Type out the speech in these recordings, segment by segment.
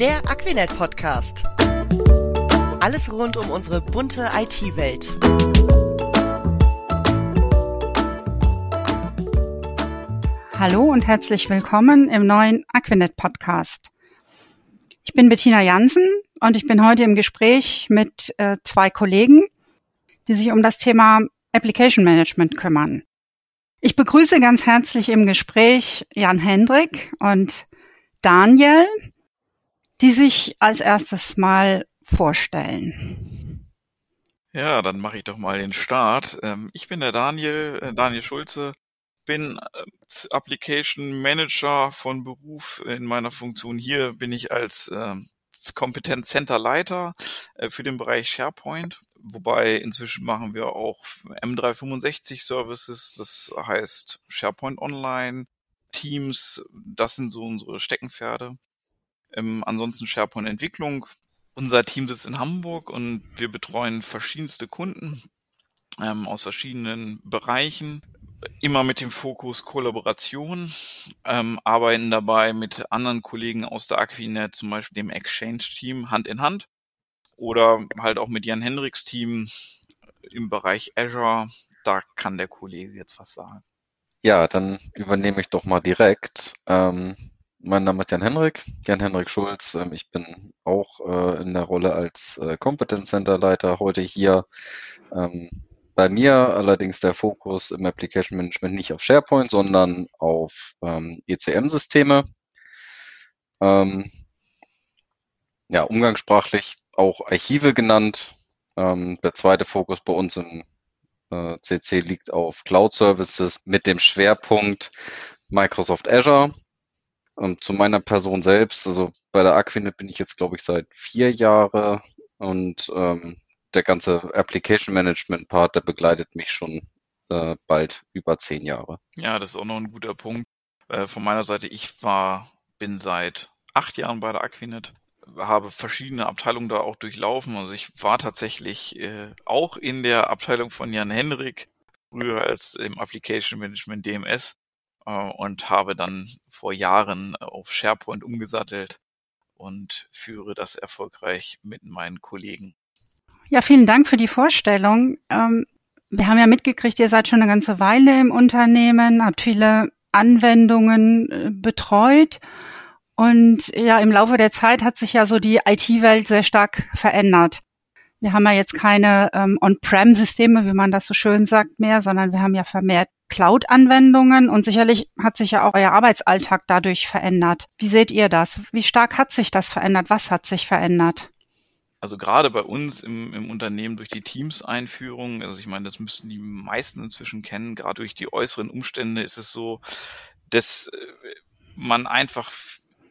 Der Aquinet Podcast. Alles rund um unsere bunte IT-Welt. Hallo und herzlich willkommen im neuen Aquinet Podcast. Ich bin Bettina Jansen und ich bin heute im Gespräch mit äh, zwei Kollegen, die sich um das Thema Application Management kümmern. Ich begrüße ganz herzlich im Gespräch Jan Hendrik und Daniel, die sich als erstes mal vorstellen. Ja, dann mache ich doch mal den Start. Ähm, ich bin der Daniel, äh, Daniel Schulze, bin äh, Application Manager von Beruf. In meiner Funktion hier bin ich als ähm, Kompetenz Center Leiter äh, für den Bereich SharePoint Wobei inzwischen machen wir auch M365 Services, das heißt SharePoint Online, Teams, das sind so unsere Steckenpferde. Ähm, ansonsten SharePoint Entwicklung. Unser Team sitzt in Hamburg und wir betreuen verschiedenste Kunden ähm, aus verschiedenen Bereichen. Immer mit dem Fokus Kollaboration, ähm, arbeiten dabei mit anderen Kollegen aus der Aquinet, zum Beispiel dem Exchange-Team, Hand in Hand oder halt auch mit Jan Hendricks Team im Bereich Azure. Da kann der Kollege jetzt was sagen. Ja, dann übernehme ich doch mal direkt. Ähm, mein Name ist Jan Henrik, Jan Henrik Schulz. Ähm, ich bin auch äh, in der Rolle als äh, Competence Center Leiter heute hier. Ähm, bei mir allerdings der Fokus im Application Management nicht auf SharePoint, sondern auf ähm, ECM-Systeme. Ja, umgangssprachlich auch Archive genannt. Der zweite Fokus bei uns im äh, CC liegt auf Cloud Services mit dem Schwerpunkt Microsoft Azure. Und zu meiner Person selbst, also bei der Aquinet bin ich jetzt, glaube ich, seit vier Jahre und ähm, der ganze Application Management Part, der begleitet mich schon äh, bald über zehn Jahre. Ja, das ist auch noch ein guter Punkt. Äh, von meiner Seite, ich war, bin seit acht Jahren bei der Aquinet habe verschiedene Abteilungen da auch durchlaufen. Also ich war tatsächlich äh, auch in der Abteilung von Jan Henrik, früher als im Application Management DMS und habe dann vor Jahren auf SharePoint umgesattelt und führe das erfolgreich mit meinen Kollegen. Ja, vielen Dank für die Vorstellung. Ähm, wir haben ja mitgekriegt, ihr seid schon eine ganze Weile im Unternehmen, habt viele Anwendungen äh, betreut und ja, im Laufe der Zeit hat sich ja so die IT-Welt sehr stark verändert. Wir haben ja jetzt keine ähm, On-Prem-Systeme, wie man das so schön sagt, mehr, sondern wir haben ja vermehrt Cloud-Anwendungen und sicherlich hat sich ja auch euer Arbeitsalltag dadurch verändert. Wie seht ihr das? Wie stark hat sich das verändert? Was hat sich verändert? Also gerade bei uns im, im Unternehmen durch die Teams-Einführung, also ich meine, das müssten die meisten inzwischen kennen, gerade durch die äußeren Umstände ist es so, dass äh, man einfach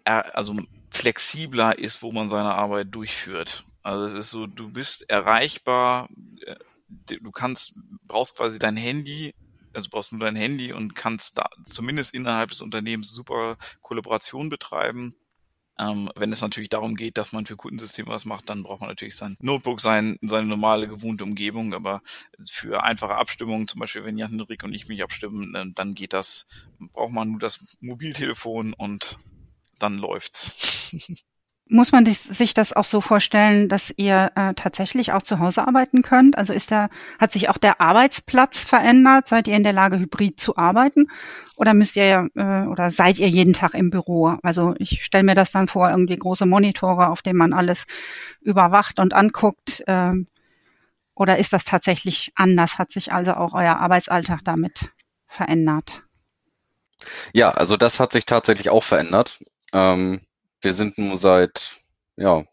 also flexibler ist, wo man seine Arbeit durchführt. Also es ist so, du bist erreichbar, äh, du kannst, brauchst quasi dein Handy, also brauchst nur dein Handy und kannst da zumindest innerhalb des Unternehmens super Kollaboration betreiben. Ähm, wenn es natürlich darum geht, dass man für Kundensysteme was macht, dann braucht man natürlich sein Notebook, sein, seine normale gewohnte Umgebung. Aber für einfache Abstimmungen, zum Beispiel wenn Jan Henrik und ich mich abstimmen, äh, dann geht das, braucht man nur das Mobiltelefon und dann läuft's. Muss man sich das auch so vorstellen, dass ihr äh, tatsächlich auch zu Hause arbeiten könnt? Also ist der, hat sich auch der Arbeitsplatz verändert? Seid ihr in der Lage, hybrid zu arbeiten? Oder müsst ihr äh, oder seid ihr jeden Tag im Büro? Also ich stelle mir das dann vor, irgendwie große Monitore, auf denen man alles überwacht und anguckt. Äh, oder ist das tatsächlich anders? Hat sich also auch euer Arbeitsalltag damit verändert? Ja, also das hat sich tatsächlich auch verändert. Ähm, wir sind nun seit, ja,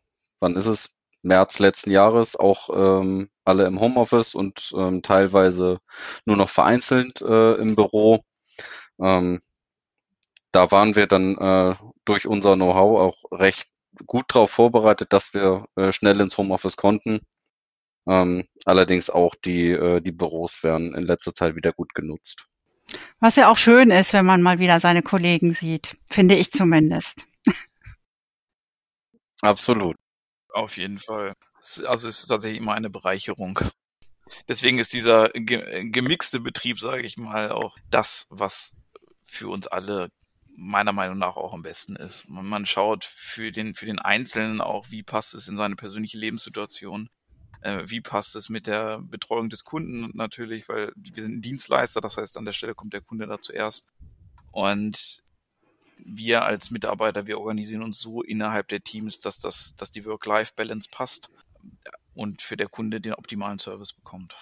wann ist es? März letzten Jahres auch ähm, alle im Homeoffice und ähm, teilweise nur noch vereinzelt äh, im Büro. Ähm, da waren wir dann äh, durch unser Know-how auch recht gut darauf vorbereitet, dass wir äh, schnell ins Homeoffice konnten. Ähm, allerdings auch die, äh, die Büros werden in letzter Zeit wieder gut genutzt. Was ja auch schön ist, wenn man mal wieder seine Kollegen sieht, finde ich zumindest. Absolut. Auf jeden Fall. Also es ist tatsächlich immer eine Bereicherung. Deswegen ist dieser gemixte Betrieb, sage ich mal, auch das, was für uns alle meiner Meinung nach auch am besten ist. Man schaut für den, für den Einzelnen auch, wie passt es in seine persönliche Lebenssituation. Äh, wie passt es mit der Betreuung des Kunden natürlich, weil wir sind Dienstleister, das heißt, an der Stelle kommt der Kunde da zuerst. Und wir als Mitarbeiter, wir organisieren uns so innerhalb der Teams, dass das, dass die Work-Life-Balance passt und für der Kunde den optimalen Service bekommt.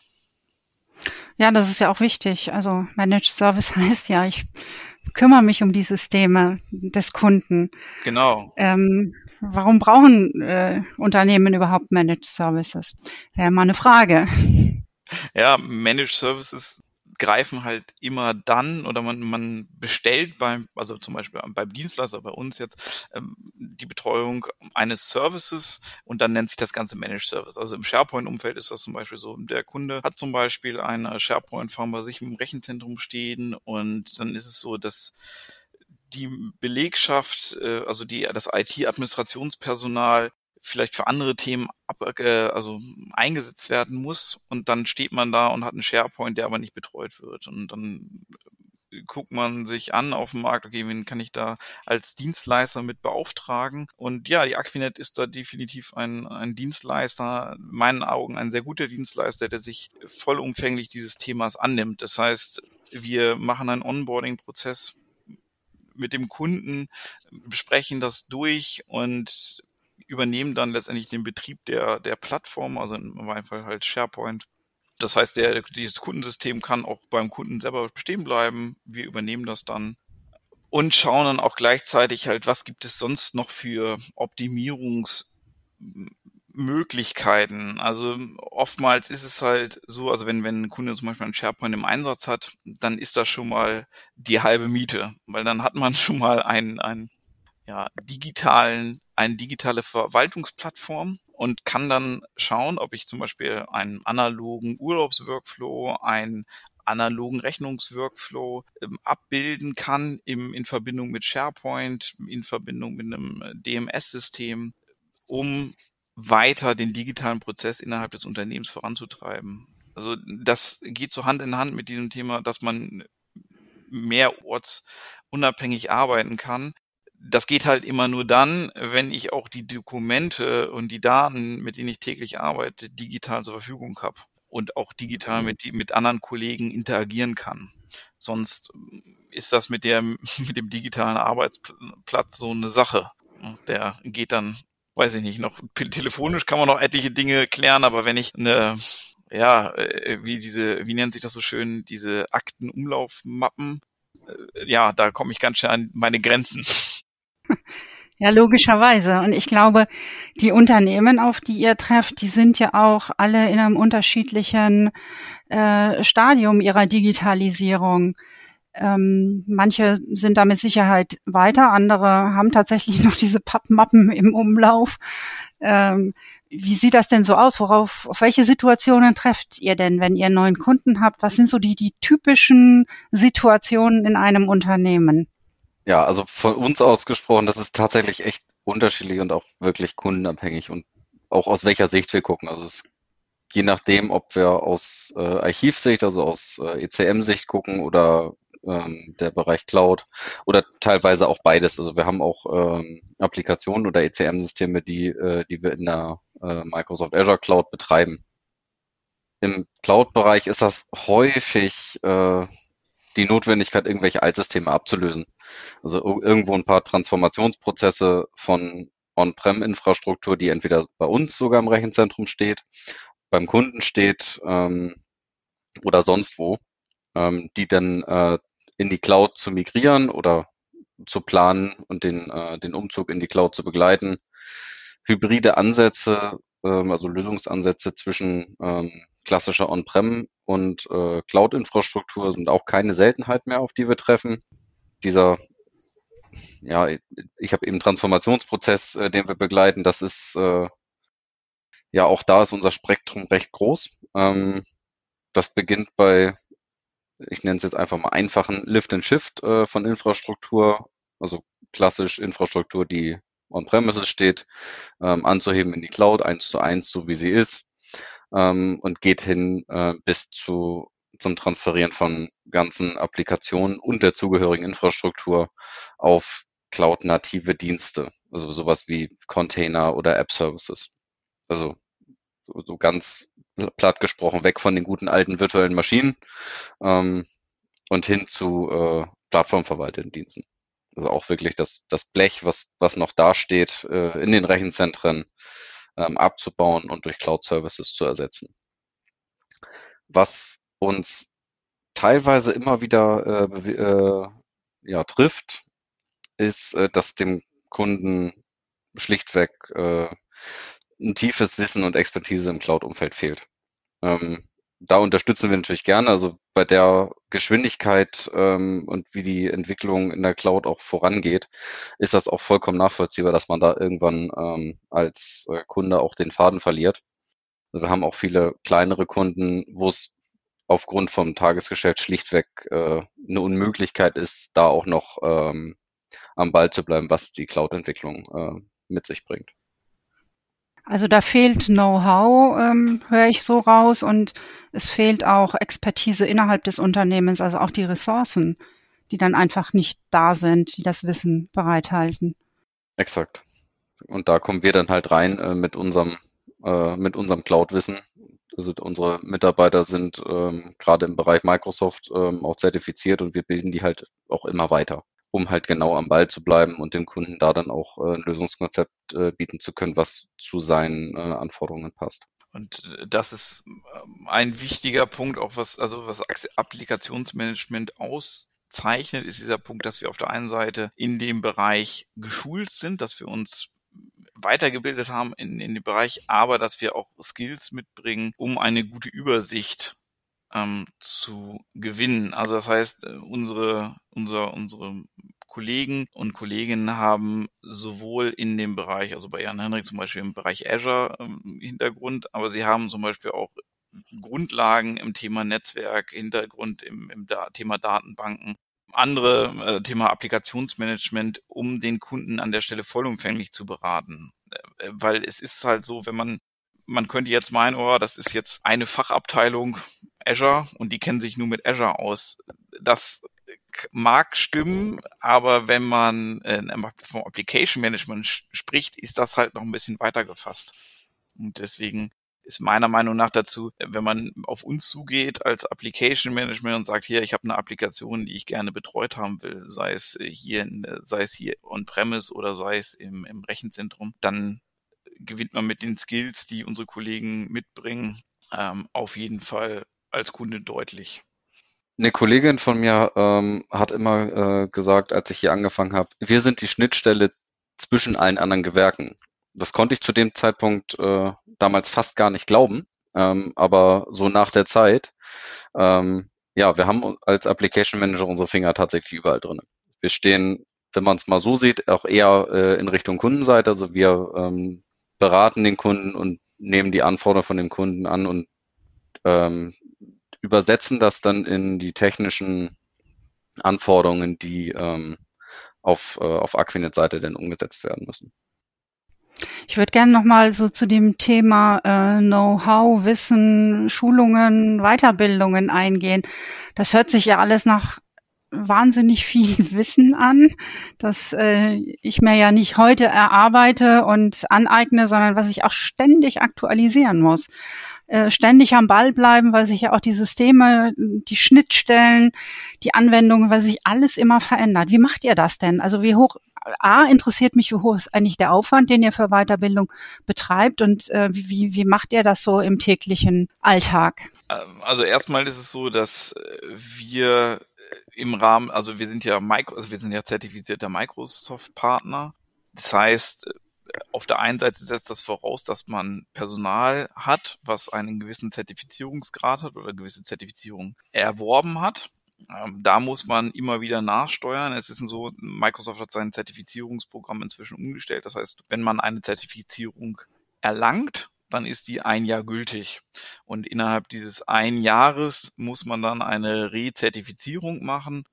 Ja, das ist ja auch wichtig. Also Managed Service heißt ja, ich kümmere mich um die Systeme des Kunden. Genau. Ähm, warum brauchen äh, Unternehmen überhaupt Managed Services? Wäre mal eine Frage. Ja, Managed Services greifen halt immer dann oder man, man bestellt beim, also zum Beispiel beim Dienstleister, bei uns jetzt, ähm, die Betreuung eines Services und dann nennt sich das Ganze Managed Service. Also im SharePoint-Umfeld ist das zum Beispiel so. Der Kunde hat zum Beispiel eine SharePoint-Farm bei sich im Rechenzentrum stehen und dann ist es so, dass die Belegschaft, äh, also die, das IT-Administrationspersonal vielleicht für andere Themen ab, äh, also eingesetzt werden muss und dann steht man da und hat einen SharePoint, der aber nicht betreut wird und dann guckt man sich an auf dem Markt, okay, wen kann ich da als Dienstleister mit beauftragen? Und ja, die Aquinet ist da definitiv ein, ein Dienstleister, in meinen Augen ein sehr guter Dienstleister, der sich vollumfänglich dieses Themas annimmt. Das heißt, wir machen einen Onboarding-Prozess mit dem Kunden, besprechen das durch und übernehmen dann letztendlich den Betrieb der, der Plattform, also in meinem Fall halt SharePoint. Das heißt, der, dieses Kundensystem kann auch beim Kunden selber bestehen bleiben. Wir übernehmen das dann und schauen dann auch gleichzeitig halt, was gibt es sonst noch für Optimierungsmöglichkeiten. Also oftmals ist es halt so, also wenn, wenn ein Kunde zum Beispiel einen SharePoint im Einsatz hat, dann ist das schon mal die halbe Miete, weil dann hat man schon mal ein, ein ja, digitalen, eine digitale Verwaltungsplattform und kann dann schauen, ob ich zum Beispiel einen analogen Urlaubsworkflow, einen analogen Rechnungsworkflow ähm, abbilden kann im, in Verbindung mit SharePoint, in Verbindung mit einem DMS-System, um weiter den digitalen Prozess innerhalb des Unternehmens voranzutreiben. Also das geht so Hand in Hand mit diesem Thema, dass man mehr ortsunabhängig arbeiten kann, das geht halt immer nur dann, wenn ich auch die Dokumente und die Daten, mit denen ich täglich arbeite, digital zur Verfügung habe und auch digital mhm. mit, mit anderen Kollegen interagieren kann. Sonst ist das mit der, mit dem digitalen Arbeitsplatz so eine Sache. Der geht dann, weiß ich nicht, noch telefonisch kann man noch etliche Dinge klären, aber wenn ich eine, ja, äh, wie diese, wie nennt sich das so schön, diese Aktenumlaufmappen, äh, ja, da komme ich ganz schnell an meine Grenzen. Ja, logischerweise. Und ich glaube, die Unternehmen, auf die ihr trefft, die sind ja auch alle in einem unterschiedlichen äh, Stadium ihrer Digitalisierung. Ähm, manche sind da mit Sicherheit weiter, andere haben tatsächlich noch diese Pappmappen im Umlauf. Ähm, wie sieht das denn so aus? Worauf, auf welche Situationen trefft ihr denn, wenn ihr neuen Kunden habt? Was sind so die, die typischen Situationen in einem Unternehmen? Ja, also von uns ausgesprochen, das ist tatsächlich echt unterschiedlich und auch wirklich kundenabhängig und auch aus welcher Sicht wir gucken. Also es je nachdem, ob wir aus äh, Archivsicht, also aus äh, ECM-Sicht gucken oder ähm, der Bereich Cloud oder teilweise auch beides. Also wir haben auch ähm, Applikationen oder ECM-Systeme, die, äh, die wir in der äh, Microsoft Azure Cloud betreiben. Im Cloud-Bereich ist das häufig äh, die Notwendigkeit, irgendwelche Altsysteme abzulösen. Also irgendwo ein paar Transformationsprozesse von On-Prem-Infrastruktur, die entweder bei uns sogar im Rechenzentrum steht, beim Kunden steht ähm, oder sonst wo, ähm, die dann äh, in die Cloud zu migrieren oder zu planen und den, äh, den Umzug in die Cloud zu begleiten. Hybride Ansätze, ähm, also Lösungsansätze zwischen ähm, klassischer On-Prem und äh, Cloud-Infrastruktur sind auch keine Seltenheit mehr, auf die wir treffen. Dieser, ja, ich habe eben Transformationsprozess, äh, den wir begleiten, das ist, äh, ja, auch da ist unser Spektrum recht groß. Ähm, das beginnt bei, ich nenne es jetzt einfach mal einfachen Lift and Shift äh, von Infrastruktur, also klassisch Infrastruktur, die on-premises steht, ähm, anzuheben in die Cloud, eins zu eins, so wie sie ist, ähm, und geht hin äh, bis zu zum Transferieren von ganzen Applikationen und der zugehörigen Infrastruktur auf Cloud-native Dienste, also sowas wie Container oder App-Services. Also so, ganz platt gesprochen, weg von den guten alten virtuellen Maschinen ähm, und hin zu äh, plattformverwalteten Diensten. Also auch wirklich das, das Blech, was, was noch dasteht, äh, in den Rechenzentren ähm, abzubauen und durch Cloud-Services zu ersetzen. Was uns teilweise immer wieder äh, äh, ja, trifft, ist, äh, dass dem Kunden schlichtweg äh, ein tiefes Wissen und Expertise im Cloud-Umfeld fehlt. Ähm, da unterstützen wir natürlich gerne. Also bei der Geschwindigkeit ähm, und wie die Entwicklung in der Cloud auch vorangeht, ist das auch vollkommen nachvollziehbar, dass man da irgendwann ähm, als äh, Kunde auch den Faden verliert. Wir haben auch viele kleinere Kunden, wo es aufgrund vom Tagesgeschäft schlichtweg äh, eine Unmöglichkeit ist, da auch noch ähm, am Ball zu bleiben, was die Cloud-Entwicklung äh, mit sich bringt. Also da fehlt Know-how, ähm, höre ich so raus, und es fehlt auch Expertise innerhalb des Unternehmens, also auch die Ressourcen, die dann einfach nicht da sind, die das Wissen bereithalten. Exakt. Und da kommen wir dann halt rein äh, mit unserem äh, mit unserem Cloud-Wissen. Also unsere Mitarbeiter sind ähm, gerade im Bereich Microsoft ähm, auch zertifiziert und wir bilden die halt auch immer weiter um halt genau am Ball zu bleiben und dem Kunden da dann auch äh, ein Lösungskonzept äh, bieten zu können, was zu seinen äh, Anforderungen passt. Und äh, das ist ähm, ein wichtiger Punkt, auch was, also was Applikationsmanagement auszeichnet, ist dieser Punkt, dass wir auf der einen Seite in dem Bereich geschult sind, dass wir uns weitergebildet haben in, in dem Bereich, aber dass wir auch Skills mitbringen, um eine gute Übersicht ähm, zu gewinnen. Also das heißt, äh, unsere, unser, unsere Kollegen und Kolleginnen haben sowohl in dem Bereich, also bei Jan Henrik zum Beispiel im Bereich Azure ähm, Hintergrund, aber sie haben zum Beispiel auch Grundlagen im Thema Netzwerk, Hintergrund im, im da Thema Datenbanken, andere äh, Thema Applikationsmanagement, um den Kunden an der Stelle vollumfänglich zu beraten. Äh, weil es ist halt so, wenn man man könnte jetzt meinen, oh, das ist jetzt eine Fachabteilung Azure und die kennen sich nur mit Azure aus. Das mag stimmen, aber wenn man äh, vom Application Management spricht, ist das halt noch ein bisschen weiter gefasst. Und deswegen ist meiner Meinung nach dazu, wenn man auf uns zugeht als Application Management und sagt, hier, ich habe eine Applikation, die ich gerne betreut haben will, sei es hier, sei es hier on-premise oder sei es im, im Rechenzentrum, dann gewinnt man mit den Skills, die unsere Kollegen mitbringen, ähm, auf jeden Fall als Kunde deutlich. Eine Kollegin von mir ähm, hat immer äh, gesagt, als ich hier angefangen habe, wir sind die Schnittstelle zwischen allen anderen Gewerken. Das konnte ich zu dem Zeitpunkt äh, damals fast gar nicht glauben, ähm, aber so nach der Zeit, ähm, ja, wir haben als Application Manager unsere Finger tatsächlich überall drin. Wir stehen, wenn man es mal so sieht, auch eher äh, in Richtung Kundenseite. Also wir ähm, beraten den Kunden und nehmen die Anforderungen von dem Kunden an und ähm, übersetzen das dann in die technischen Anforderungen, die ähm, auf, äh, auf Aquinet-Seite denn umgesetzt werden müssen. Ich würde gerne nochmal so zu dem Thema äh, Know-how, Wissen, Schulungen, Weiterbildungen eingehen. Das hört sich ja alles nach wahnsinnig viel Wissen an, das äh, ich mir ja nicht heute erarbeite und aneigne, sondern was ich auch ständig aktualisieren muss. Äh, ständig am Ball bleiben, weil sich ja auch die Systeme, die Schnittstellen, die Anwendungen, weil sich alles immer verändert. Wie macht ihr das denn? Also wie hoch, A, interessiert mich, wie hoch ist eigentlich der Aufwand, den ihr für Weiterbildung betreibt und äh, wie, wie macht ihr das so im täglichen Alltag? Ähm, also erstmal ist es so, dass äh, wir im Rahmen, also wir sind ja Micro, also wir sind ja zertifizierter Microsoft-Partner. Das heißt, auf der einen Seite setzt das voraus, dass man Personal hat, was einen gewissen Zertifizierungsgrad hat oder gewisse Zertifizierung erworben hat. Ähm, da muss man immer wieder nachsteuern. Es ist so, Microsoft hat sein Zertifizierungsprogramm inzwischen umgestellt. Das heißt, wenn man eine Zertifizierung erlangt, dann ist die ein Jahr gültig. Und innerhalb dieses ein Jahres muss man dann eine Rezertifizierung machen.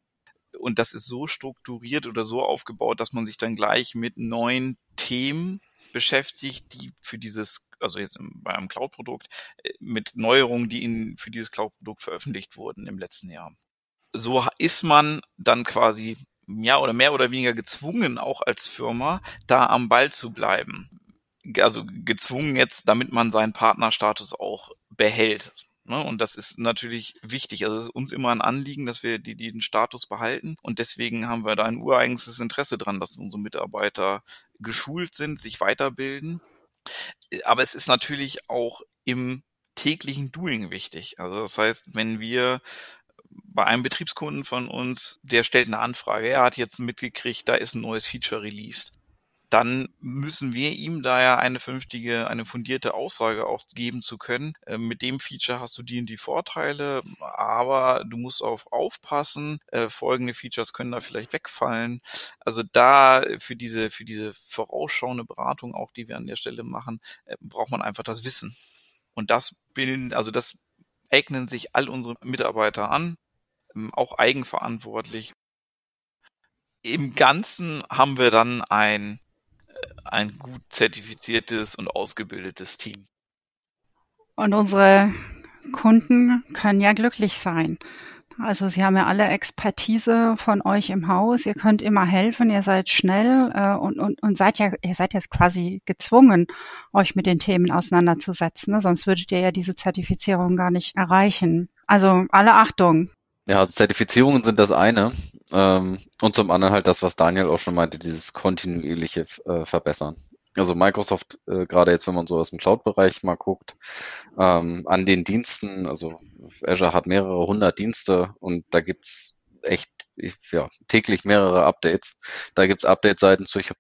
Und das ist so strukturiert oder so aufgebaut, dass man sich dann gleich mit neuen Themen beschäftigt, die für dieses also jetzt bei einem Cloud-Produkt, äh, mit Neuerungen, die in, für dieses Cloud-Produkt veröffentlicht wurden im letzten Jahr. So ist man dann quasi ja oder mehr oder weniger gezwungen, auch als Firma, da am Ball zu bleiben. Also gezwungen jetzt, damit man seinen Partnerstatus auch behält. Ne? Und das ist natürlich wichtig. Also es ist uns immer ein Anliegen, dass wir die, die den Status behalten. Und deswegen haben wir da ein ureigenes Interesse dran, dass unsere Mitarbeiter geschult sind, sich weiterbilden. Aber es ist natürlich auch im täglichen Doing wichtig. Also das heißt, wenn wir bei einem Betriebskunden von uns, der stellt eine Anfrage, er hat jetzt mitgekriegt, da ist ein neues Feature released dann müssen wir ihm da ja eine vernünftige, eine fundierte Aussage auch geben zu können. Äh, mit dem Feature hast du die und die Vorteile, aber du musst auch aufpassen. Äh, folgende Features können da vielleicht wegfallen. Also da für diese, für diese vorausschauende Beratung auch, die wir an der Stelle machen, äh, braucht man einfach das Wissen. Und das bilden, also das eignen sich all unsere Mitarbeiter an, auch eigenverantwortlich. Im Ganzen haben wir dann ein ein gut zertifiziertes und ausgebildetes Team. Und unsere Kunden können ja glücklich sein. Also Sie haben ja alle Expertise von euch im Haus. Ihr könnt immer helfen. Ihr seid schnell äh, und, und, und seid ja, ihr seid jetzt quasi gezwungen, euch mit den Themen auseinanderzusetzen. Ne? Sonst würdet ihr ja diese Zertifizierung gar nicht erreichen. Also alle Achtung. Ja, also Zertifizierungen sind das eine. Ähm, und zum anderen halt das, was Daniel auch schon meinte, dieses kontinuierliche äh, Verbessern. Also Microsoft, äh, gerade jetzt, wenn man so aus dem Cloud-Bereich mal guckt, ähm, an den Diensten, also Azure hat mehrere hundert Dienste und da gibt's echt ja, täglich mehrere Updates. Da gibt's Update-Seiten zu. Ich habe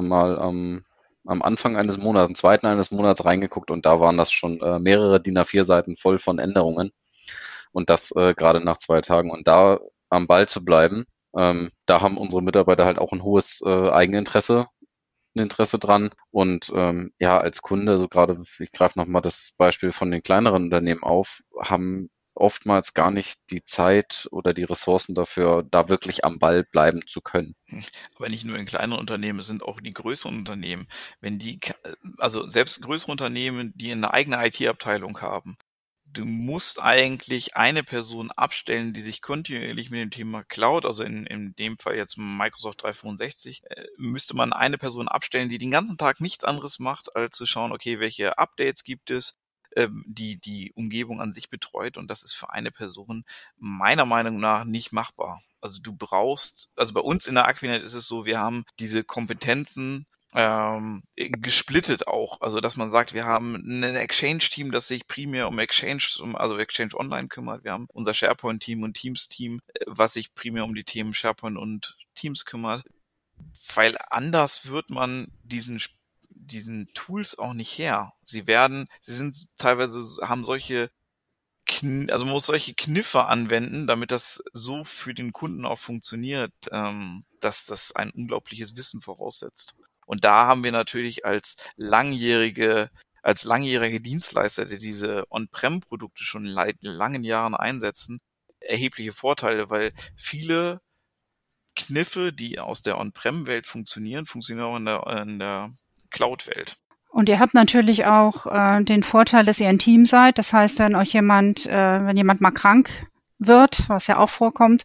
äh, mal am, am Anfang eines Monats, am zweiten eines Monats reingeguckt und da waren das schon äh, mehrere DIN A4-Seiten voll von Änderungen. Und das äh, gerade nach zwei Tagen. Und da am Ball zu bleiben. Ähm, da haben unsere Mitarbeiter halt auch ein hohes äh, Eigeninteresse, ein Interesse dran. Und ähm, ja, als Kunde, so gerade, ich greife nochmal das Beispiel von den kleineren Unternehmen auf, haben oftmals gar nicht die Zeit oder die Ressourcen dafür, da wirklich am Ball bleiben zu können. Aber nicht nur in kleineren Unternehmen, es sind auch die größeren Unternehmen. Wenn die, also selbst größere Unternehmen, die eine eigene IT-Abteilung haben, du musst eigentlich eine Person abstellen, die sich kontinuierlich mit dem Thema Cloud, also in, in dem Fall jetzt Microsoft 365, äh, müsste man eine Person abstellen, die den ganzen Tag nichts anderes macht, als zu schauen, okay, welche Updates gibt es, ähm, die die Umgebung an sich betreut und das ist für eine Person meiner Meinung nach nicht machbar. Also du brauchst, also bei uns in der Aquinet ist es so, wir haben diese Kompetenzen ähm, gesplittet auch. Also dass man sagt, wir haben ein Exchange-Team, das sich primär um Exchange, also Exchange Online kümmert. Wir haben unser SharePoint-Team und Teams-Team, äh, was sich primär um die Themen SharePoint und Teams kümmert. Weil anders wird man diesen diesen Tools auch nicht her. Sie werden, sie sind teilweise, haben solche also man muss solche Kniffe anwenden, damit das so für den Kunden auch funktioniert, ähm, dass das ein unglaubliches Wissen voraussetzt. Und da haben wir natürlich als langjährige als langjährige Dienstleister, die diese On-Prem-Produkte schon seit langen Jahren einsetzen, erhebliche Vorteile, weil viele Kniffe, die aus der On-Prem-Welt funktionieren, funktionieren auch in der, in der Cloud-Welt. Und ihr habt natürlich auch äh, den Vorteil, dass ihr ein Team seid. Das heißt, wenn euch jemand, äh, wenn jemand mal krank wird, was ja auch vorkommt,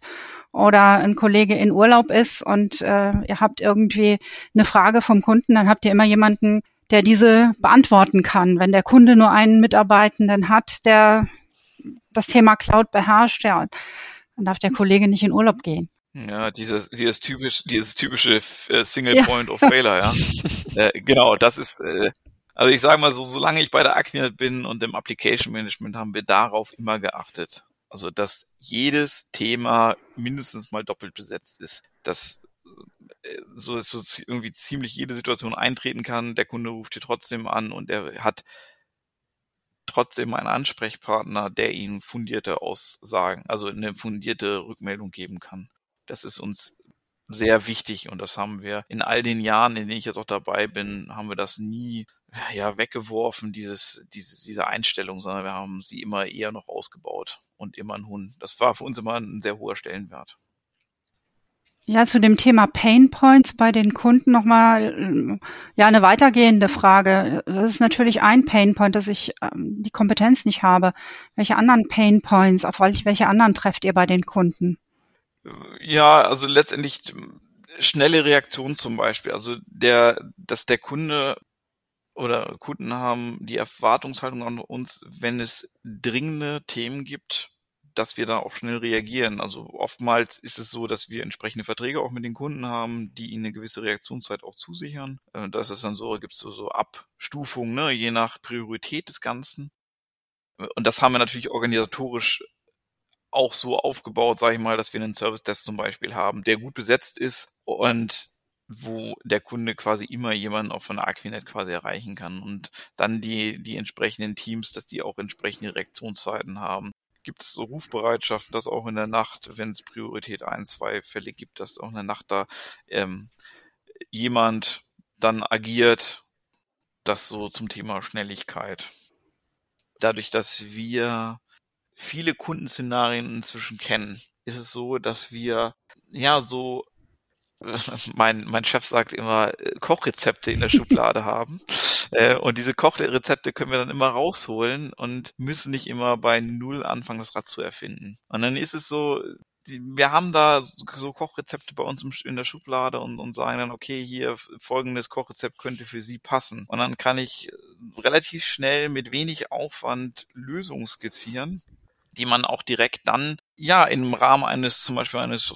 oder ein Kollege in Urlaub ist und äh, ihr habt irgendwie eine Frage vom Kunden, dann habt ihr immer jemanden, der diese beantworten kann. Wenn der Kunde nur einen Mitarbeitenden hat, der das Thema Cloud beherrscht, ja, dann darf der Kollege nicht in Urlaub gehen. Ja, dieses, dieses typisch, dieses typische äh, Single ja. Point of Failure, ja. äh, genau, das ist, äh, also ich sage mal so, solange ich bei der Aquinet bin und im Application Management haben wir darauf immer geachtet. Also, dass jedes Thema mindestens mal doppelt besetzt ist. Dass äh, so so irgendwie ziemlich jede Situation eintreten kann. Der Kunde ruft dir trotzdem an und er hat trotzdem einen Ansprechpartner, der ihm fundierte Aussagen, also eine fundierte Rückmeldung geben kann. Das ist uns sehr wichtig und das haben wir in all den Jahren, in denen ich jetzt auch dabei bin, haben wir das nie ja weggeworfen, dieses, diese, diese Einstellung, sondern wir haben sie immer eher noch ausgebaut und immer ein Hund. Das war für uns immer ein sehr hoher Stellenwert. Ja, zu dem Thema Pain Points bei den Kunden nochmal, äh, ja, eine weitergehende Frage. Das ist natürlich ein Pain Point, dass ich ähm, die Kompetenz nicht habe. Welche anderen Pain Points, auf welche anderen trefft ihr bei den Kunden? Ja, also letztendlich schnelle Reaktion zum Beispiel. Also der, dass der Kunde oder Kunden haben die Erwartungshaltung an uns, wenn es dringende Themen gibt, dass wir da auch schnell reagieren. Also oftmals ist es so, dass wir entsprechende Verträge auch mit den Kunden haben, die ihnen eine gewisse Reaktionszeit auch zusichern. Äh, da ist es dann so, gibt es so, so Abstufungen, ne, je nach Priorität des Ganzen. Und das haben wir natürlich organisatorisch auch so aufgebaut, sage ich mal, dass wir einen Service-Desk zum Beispiel haben, der gut besetzt ist und wo der Kunde quasi immer jemanden auch von Aquinet quasi erreichen kann und dann die, die entsprechenden Teams, dass die auch entsprechende Reaktionszeiten haben. Gibt es so Rufbereitschaft, dass auch in der Nacht, wenn es Priorität 1, 2 Fälle gibt, dass auch in der Nacht da ähm, jemand dann agiert, das so zum Thema Schnelligkeit. Dadurch, dass wir viele Kundenszenarien inzwischen kennen, ist es so, dass wir ja so mein, mein Chef sagt immer, äh, Kochrezepte in der Schublade haben. Äh, und diese Kochrezepte können wir dann immer rausholen und müssen nicht immer bei Null anfangen, das Rad zu erfinden. Und dann ist es so, wir haben da so Kochrezepte bei uns in der Schublade und, und sagen dann, okay, hier folgendes Kochrezept könnte für Sie passen. Und dann kann ich relativ schnell mit wenig Aufwand Lösungen skizzieren, die man auch direkt dann ja im Rahmen eines zum Beispiel eines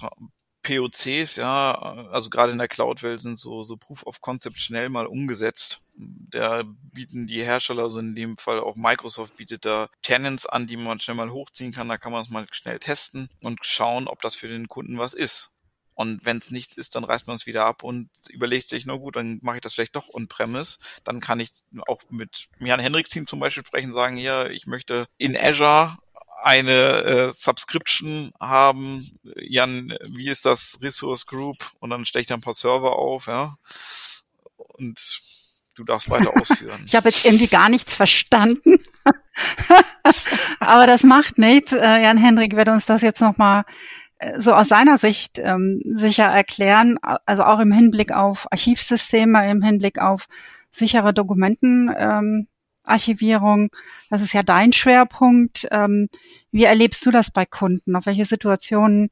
POCs, ja, also gerade in der Cloud-Welt sind so, so Proof of Concept schnell mal umgesetzt. Da bieten die Hersteller, also in dem Fall auch Microsoft bietet da Tenants an, die man schnell mal hochziehen kann. Da kann man es mal schnell testen und schauen, ob das für den Kunden was ist. Und wenn es nichts ist, dann reißt man es wieder ab und überlegt sich, na gut, dann mache ich das vielleicht doch on-premise. Dann kann ich auch mit Jan Henriks Team zum Beispiel sprechen, sagen, ja, ich möchte in Azure eine äh, Subscription haben. Jan, wie ist das Resource Group? Und dann stelle ich da ein paar Server auf, ja. Und du darfst weiter ausführen. ich habe jetzt irgendwie gar nichts verstanden. Aber das macht nichts. Äh, Jan Hendrik wird uns das jetzt nochmal äh, so aus seiner Sicht ähm, sicher erklären, also auch im Hinblick auf Archivsysteme, im Hinblick auf sichere Dokumenten. Ähm, Archivierung. Das ist ja dein Schwerpunkt. Ähm, wie erlebst du das bei Kunden? Auf welche Situationen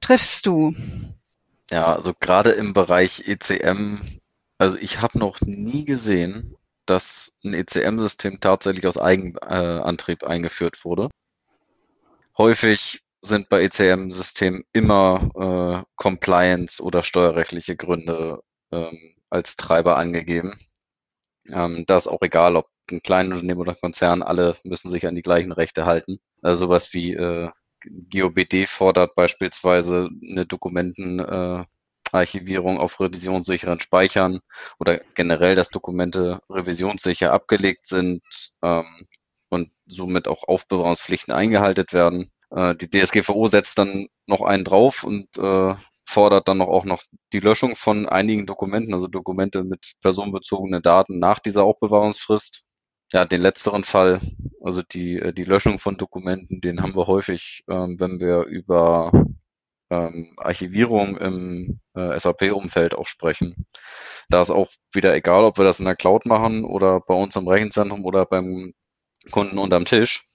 triffst du? Ja, also gerade im Bereich ECM, also ich habe noch nie gesehen, dass ein ECM-System tatsächlich aus Eigenantrieb eingeführt wurde. Häufig sind bei ECM-Systemen immer äh, Compliance oder steuerrechtliche Gründe ähm, als Treiber angegeben. Ähm, da ist auch egal, ob ein Unternehmen oder Konzern, alle müssen sich an die gleichen Rechte halten. Also sowas wie äh, GOBD fordert beispielsweise eine Dokumentenarchivierung äh, auf revisionssicheren Speichern oder generell, dass Dokumente revisionssicher abgelegt sind ähm, und somit auch Aufbewahrungspflichten eingehalten werden. Äh, die DSGVO setzt dann noch einen drauf und äh, fordert dann auch noch die Löschung von einigen Dokumenten, also Dokumente mit personenbezogenen Daten nach dieser Aufbewahrungsfrist. Ja, den letzteren Fall, also die, äh, die Löschung von Dokumenten, den haben wir häufig, ähm, wenn wir über ähm, Archivierung im äh, SAP-Umfeld auch sprechen. Da ist auch wieder egal, ob wir das in der Cloud machen oder bei uns im Rechenzentrum oder beim Kunden unterm Tisch.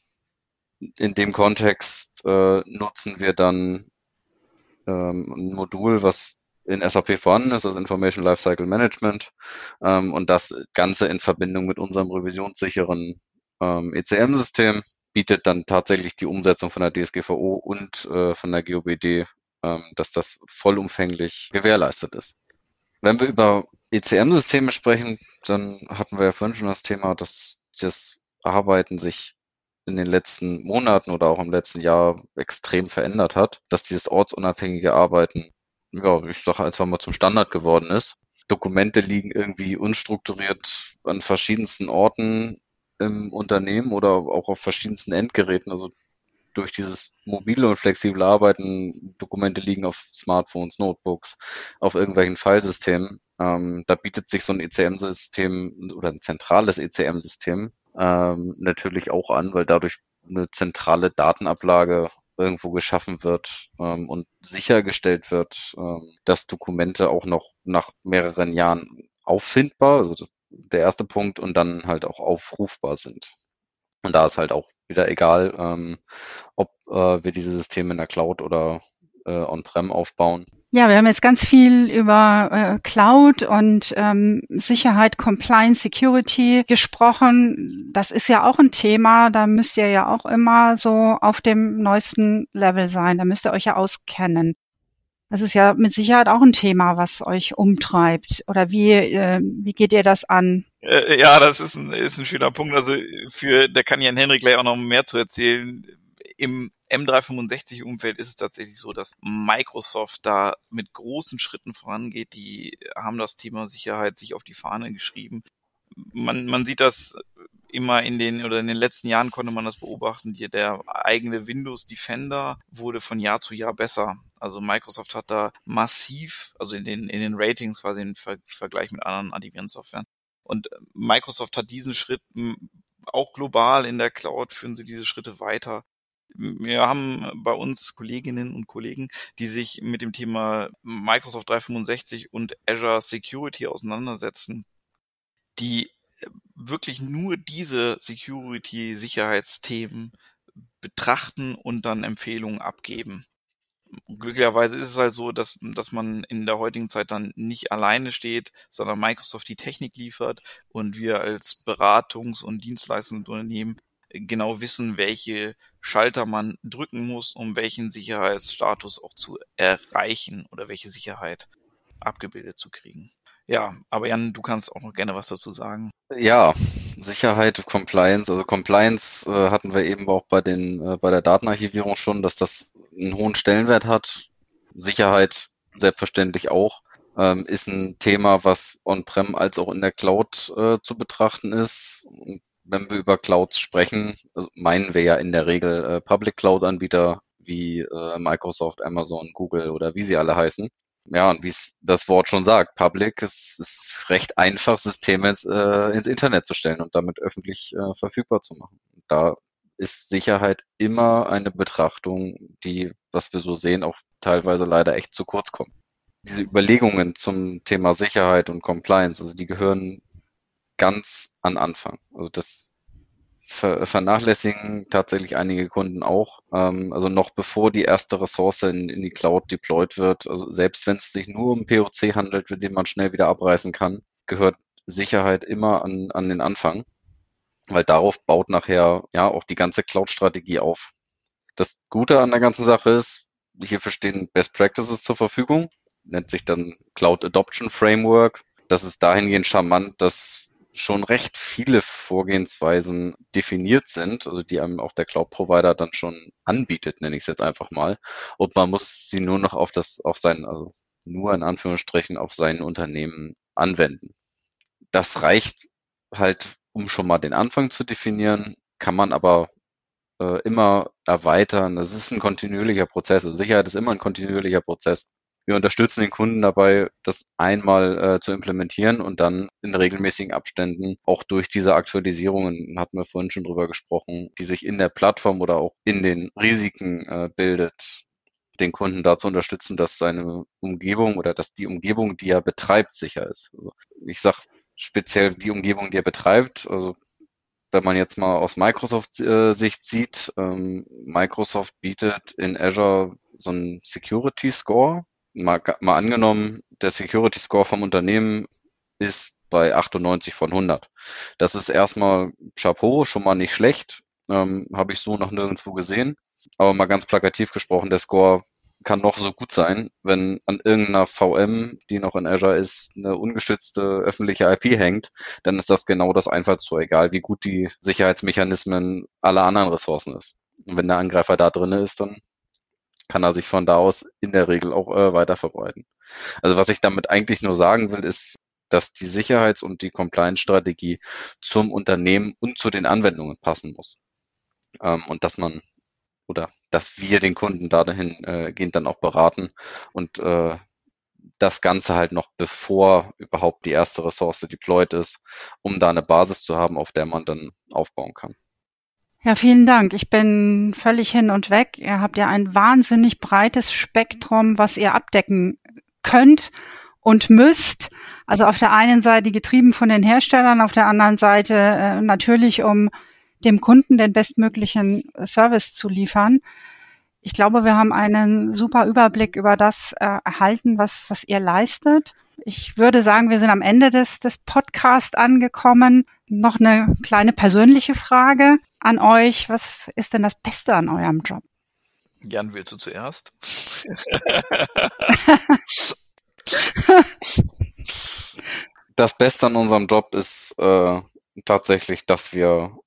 In dem Kontext äh, nutzen wir dann ähm, ein Modul, was in SAP vorhanden ist, das Information Lifecycle Management, ähm, und das Ganze in Verbindung mit unserem revisionssicheren ähm, ECM-System bietet dann tatsächlich die Umsetzung von der DSGVO und äh, von der GOBD, ähm, dass das vollumfänglich gewährleistet ist. Wenn wir über ECM-Systeme sprechen, dann hatten wir ja vorhin schon das Thema, dass das Arbeiten sich in den letzten Monaten oder auch im letzten Jahr extrem verändert hat, dass dieses ortsunabhängige Arbeiten, ja, ich sage einfach mal zum Standard geworden ist. Dokumente liegen irgendwie unstrukturiert an verschiedensten Orten im Unternehmen oder auch auf verschiedensten Endgeräten. Also durch dieses mobile und flexible Arbeiten, Dokumente liegen auf Smartphones, Notebooks, auf irgendwelchen Filesystemen. Ähm, da bietet sich so ein ECM-System oder ein zentrales ECM-System ähm, natürlich auch an, weil dadurch eine zentrale Datenablage irgendwo geschaffen wird ähm, und sichergestellt wird, ähm, dass Dokumente auch noch nach mehreren Jahren auffindbar, also der erste Punkt, und dann halt auch aufrufbar sind. Und da ist halt auch wieder egal, ähm, ob äh, wir diese Systeme in der Cloud oder äh, on-prem aufbauen. Ja, wir haben jetzt ganz viel über äh, Cloud und ähm, Sicherheit, Compliance, Security gesprochen. Das ist ja auch ein Thema. Da müsst ihr ja auch immer so auf dem neuesten Level sein. Da müsst ihr euch ja auskennen. Das ist ja mit Sicherheit auch ein Thema, was euch umtreibt. Oder wie, äh, wie geht ihr das an? Äh, ja, das ist ein, ist ein schöner Punkt. Also für, da kann Jan Henrik gleich auch noch mehr zu erzählen. Im M365-Umfeld ist es tatsächlich so, dass Microsoft da mit großen Schritten vorangeht. Die haben das Thema Sicherheit sich auf die Fahne geschrieben. Man, man sieht das immer in den oder in den letzten Jahren konnte man das beobachten. Die, der eigene Windows Defender wurde von Jahr zu Jahr besser. Also Microsoft hat da massiv, also in den in den Ratings quasi im Ver Vergleich mit anderen Antivirensoftwaren. Und Microsoft hat diesen Schritt auch global in der Cloud führen sie diese Schritte weiter wir haben bei uns Kolleginnen und Kollegen, die sich mit dem Thema Microsoft 365 und Azure Security auseinandersetzen, die wirklich nur diese Security-Sicherheitsthemen betrachten und dann Empfehlungen abgeben. Glücklicherweise ist es halt so, dass, dass man in der heutigen Zeit dann nicht alleine steht, sondern Microsoft die Technik liefert und wir als Beratungs- und Dienstleistungsunternehmen genau wissen, welche Schalter man drücken muss, um welchen Sicherheitsstatus auch zu erreichen oder welche Sicherheit abgebildet zu kriegen. Ja, aber Jan, du kannst auch noch gerne was dazu sagen. Ja, Sicherheit, Compliance. Also Compliance äh, hatten wir eben auch bei den äh, bei der Datenarchivierung schon, dass das einen hohen Stellenwert hat. Sicherheit selbstverständlich auch. Ähm, ist ein Thema, was on-prem als auch in der Cloud äh, zu betrachten ist wenn wir über Clouds sprechen, also meinen wir ja in der Regel äh, Public Cloud-Anbieter wie äh, Microsoft, Amazon, Google oder wie sie alle heißen. Ja, und wie es das Wort schon sagt, Public ist, ist recht einfach, Systeme ins, äh, ins Internet zu stellen und damit öffentlich äh, verfügbar zu machen. Da ist Sicherheit immer eine Betrachtung, die, was wir so sehen, auch teilweise leider echt zu kurz kommt. Diese Überlegungen zum Thema Sicherheit und Compliance, also die gehören ganz an Anfang. Also das ver vernachlässigen tatsächlich einige Kunden auch. Ähm, also noch bevor die erste Ressource in, in die Cloud deployed wird, also selbst wenn es sich nur um POC handelt, für den man schnell wieder abreißen kann, gehört Sicherheit immer an, an den Anfang, weil darauf baut nachher ja auch die ganze Cloud-Strategie auf. Das Gute an der ganzen Sache ist, hierfür stehen Best Practices zur Verfügung, nennt sich dann Cloud Adoption Framework. Das ist dahingehend charmant, dass schon recht viele Vorgehensweisen definiert sind, also die einem auch der Cloud-Provider dann schon anbietet, nenne ich es jetzt einfach mal. Und man muss sie nur noch auf das, auf sein, also nur in Anführungsstrichen auf sein Unternehmen anwenden. Das reicht halt, um schon mal den Anfang zu definieren, kann man aber äh, immer erweitern. Das ist ein kontinuierlicher Prozess. Also Sicherheit ist immer ein kontinuierlicher Prozess. Wir unterstützen den Kunden dabei, das einmal äh, zu implementieren und dann in regelmäßigen Abständen auch durch diese Aktualisierungen, hatten wir vorhin schon drüber gesprochen, die sich in der Plattform oder auch in den Risiken äh, bildet, den Kunden dazu unterstützen, dass seine Umgebung oder dass die Umgebung, die er betreibt, sicher ist. Also ich sage speziell die Umgebung, die er betreibt, also wenn man jetzt mal aus Microsoft-Sicht äh, sieht, ähm, Microsoft bietet in Azure so einen Security Score, mal, mal angenommen, der Security Score vom Unternehmen ist bei 98 von 100. Das ist erstmal Chapeau, schon mal nicht schlecht. Ähm, Habe ich so noch nirgendwo gesehen. Aber mal ganz plakativ gesprochen, der Score kann noch so gut sein, wenn an irgendeiner VM, die noch in Azure ist, eine ungestützte öffentliche IP hängt, dann ist das genau das Einfallstor, egal wie gut die Sicherheitsmechanismen aller anderen Ressourcen ist. Und wenn der Angreifer da drin ist, dann kann er sich von da aus in der Regel auch äh, weiter verbreiten. Also was ich damit eigentlich nur sagen will, ist, dass die Sicherheits- und die Compliance-Strategie zum Unternehmen und zu den Anwendungen passen muss. Ähm, und dass man oder dass wir den Kunden dahin äh, gehend dann auch beraten und äh, das Ganze halt noch bevor überhaupt die erste Ressource deployed ist, um da eine Basis zu haben, auf der man dann aufbauen kann. Ja, vielen Dank. Ich bin völlig hin und weg. Ihr habt ja ein wahnsinnig breites Spektrum, was ihr abdecken könnt und müsst. Also auf der einen Seite getrieben von den Herstellern, auf der anderen Seite äh, natürlich, um dem Kunden den bestmöglichen Service zu liefern. Ich glaube, wir haben einen super Überblick über das äh, erhalten, was, was ihr leistet. Ich würde sagen, wir sind am Ende des, des Podcasts angekommen. Noch eine kleine persönliche Frage an euch. Was ist denn das Beste an eurem Job? Jan, willst du zuerst? das Beste an unserem Job ist äh, tatsächlich, dass wir,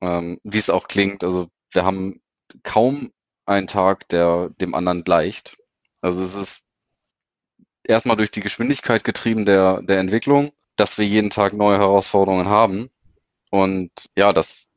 ähm, wie es auch klingt, also wir haben kaum einen Tag, der dem anderen gleicht. Also es ist erstmal durch die Geschwindigkeit getrieben der, der Entwicklung, dass wir jeden Tag neue Herausforderungen haben. Und ja, das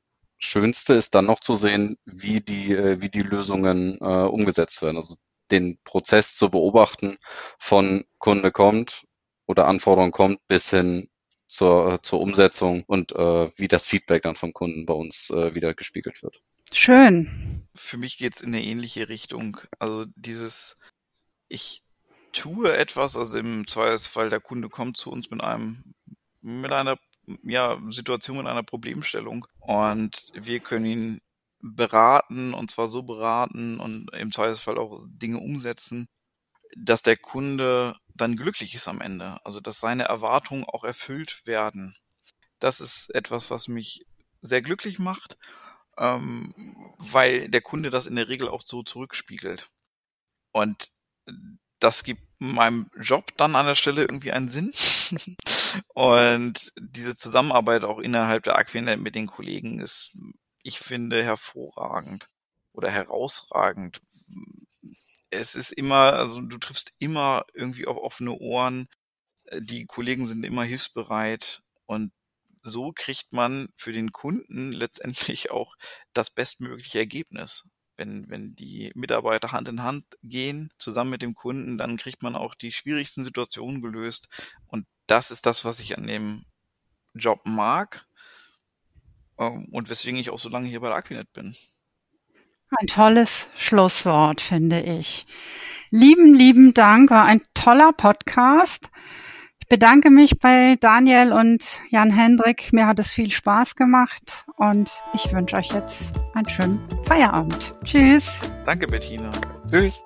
Schönste ist dann noch zu sehen, wie die, äh, wie die Lösungen äh, umgesetzt werden. Also den Prozess zu beobachten von Kunde kommt oder Anforderung kommt bis hin zur, zur Umsetzung und äh, wie das Feedback dann vom Kunden bei uns äh, wieder gespiegelt wird. Schön. Für mich geht's in eine ähnliche Richtung. Also dieses, ich tue etwas, also im Zweifelsfall der Kunde kommt zu uns mit einem, mit einer ja, Situation, mit einer Problemstellung und wir können ihn beraten und zwar so beraten und im Zweifelsfall auch Dinge umsetzen, dass der Kunde dann glücklich ist am Ende. Also dass seine Erwartungen auch erfüllt werden. Das ist etwas, was mich sehr glücklich macht, ähm, weil der Kunde das in der Regel auch so zurückspiegelt. Und das gibt meinem Job dann an der Stelle irgendwie einen Sinn. Und diese Zusammenarbeit auch innerhalb der Aquinet mit den Kollegen ist, ich finde, hervorragend oder herausragend. Es ist immer, also du triffst immer irgendwie auf offene Ohren. Die Kollegen sind immer hilfsbereit und so kriegt man für den Kunden letztendlich auch das bestmögliche Ergebnis wenn, wenn die Mitarbeiter Hand in Hand gehen, zusammen mit dem Kunden, dann kriegt man auch die schwierigsten Situationen gelöst. Und das ist das, was ich an dem Job mag ähm, und weswegen ich auch so lange hier bei der Aquinet bin. Ein tolles Schlusswort, finde ich. Lieben, lieben Dank, war ein toller Podcast. Ich bedanke mich bei Daniel und Jan Hendrik. Mir hat es viel Spaß gemacht und ich wünsche euch jetzt einen schönen Feierabend. Tschüss. Danke, Bettina. Tschüss.